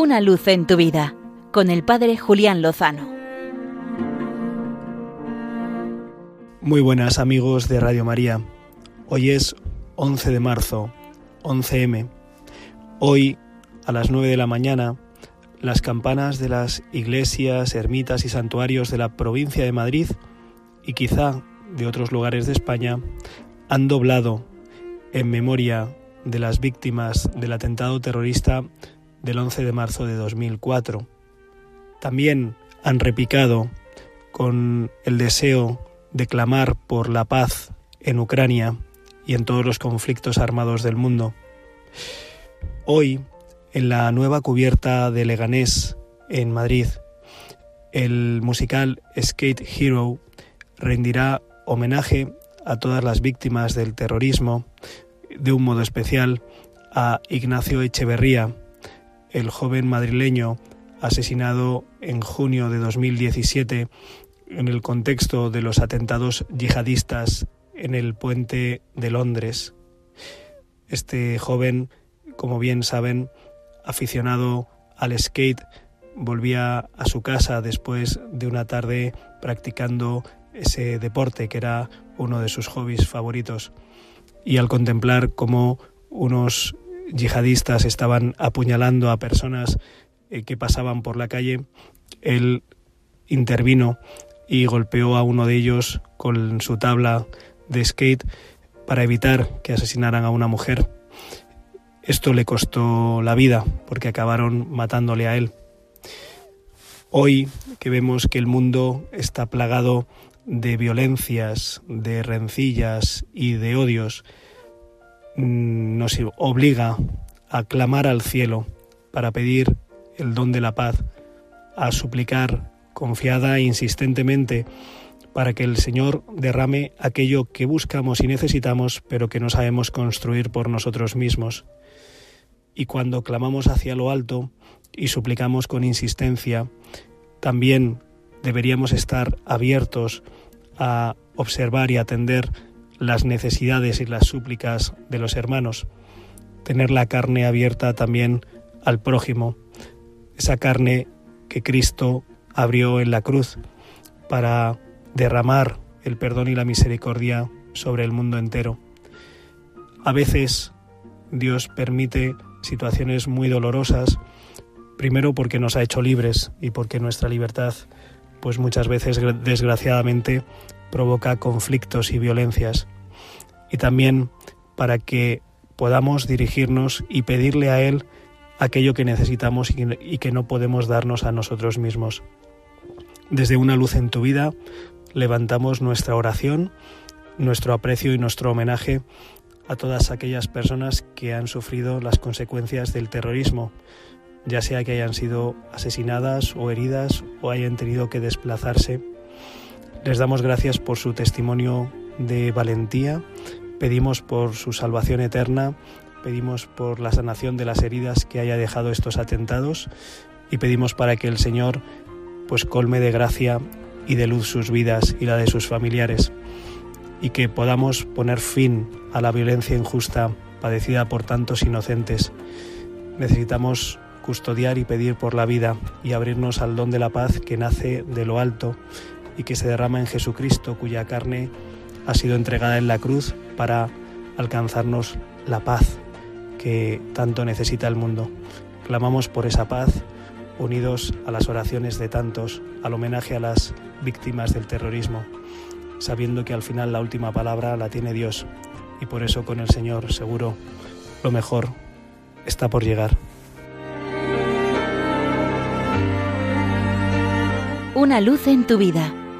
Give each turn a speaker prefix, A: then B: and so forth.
A: Una luz en tu vida con el Padre Julián Lozano.
B: Muy buenas amigos de Radio María. Hoy es 11 de marzo, 11M. Hoy, a las 9 de la mañana, las campanas de las iglesias, ermitas y santuarios de la provincia de Madrid y quizá de otros lugares de España han doblado en memoria de las víctimas del atentado terrorista del 11 de marzo de 2004. También han repicado con el deseo de clamar por la paz en Ucrania y en todos los conflictos armados del mundo. Hoy, en la nueva cubierta de Leganés, en Madrid, el musical Skate Hero rendirá homenaje a todas las víctimas del terrorismo, de un modo especial a Ignacio Echeverría, el joven madrileño asesinado en junio de 2017 en el contexto de los atentados yihadistas en el puente de Londres. Este joven, como bien saben, aficionado al skate, volvía a su casa después de una tarde practicando ese deporte que era uno de sus hobbies favoritos. Y al contemplar cómo unos yihadistas estaban apuñalando a personas eh, que pasaban por la calle, él intervino y golpeó a uno de ellos con su tabla de skate para evitar que asesinaran a una mujer. Esto le costó la vida porque acabaron matándole a él. Hoy que vemos que el mundo está plagado de violencias, de rencillas y de odios, nos obliga a clamar al cielo para pedir el don de la paz, a suplicar confiada e insistentemente para que el Señor derrame aquello que buscamos y necesitamos, pero que no sabemos construir por nosotros mismos. Y cuando clamamos hacia lo alto y suplicamos con insistencia, también deberíamos estar abiertos a observar y atender las necesidades y las súplicas de los hermanos, tener la carne abierta también al prójimo, esa carne que Cristo abrió en la cruz para derramar el perdón y la misericordia sobre el mundo entero. A veces Dios permite situaciones muy dolorosas, primero porque nos ha hecho libres y porque nuestra libertad pues muchas veces desgraciadamente provoca conflictos y violencias. Y también para que podamos dirigirnos y pedirle a Él aquello que necesitamos y que no podemos darnos a nosotros mismos. Desde una luz en tu vida levantamos nuestra oración, nuestro aprecio y nuestro homenaje a todas aquellas personas que han sufrido las consecuencias del terrorismo, ya sea que hayan sido asesinadas o heridas o hayan tenido que desplazarse. Les damos gracias por su testimonio de valentía, pedimos por su salvación eterna, pedimos por la sanación de las heridas que haya dejado estos atentados. Y pedimos para que el Señor pues colme de gracia y de luz sus vidas y la de sus familiares. Y que podamos poner fin a la violencia injusta padecida por tantos inocentes. Necesitamos custodiar y pedir por la vida y abrirnos al don de la paz que nace de lo alto y que se derrama en Jesucristo, cuya carne ha sido entregada en la cruz para alcanzarnos la paz que tanto necesita el mundo. Clamamos por esa paz, unidos a las oraciones de tantos, al homenaje a las víctimas del terrorismo, sabiendo que al final la última palabra la tiene Dios y por eso con el Señor seguro lo mejor está por llegar.
A: Una luz en tu vida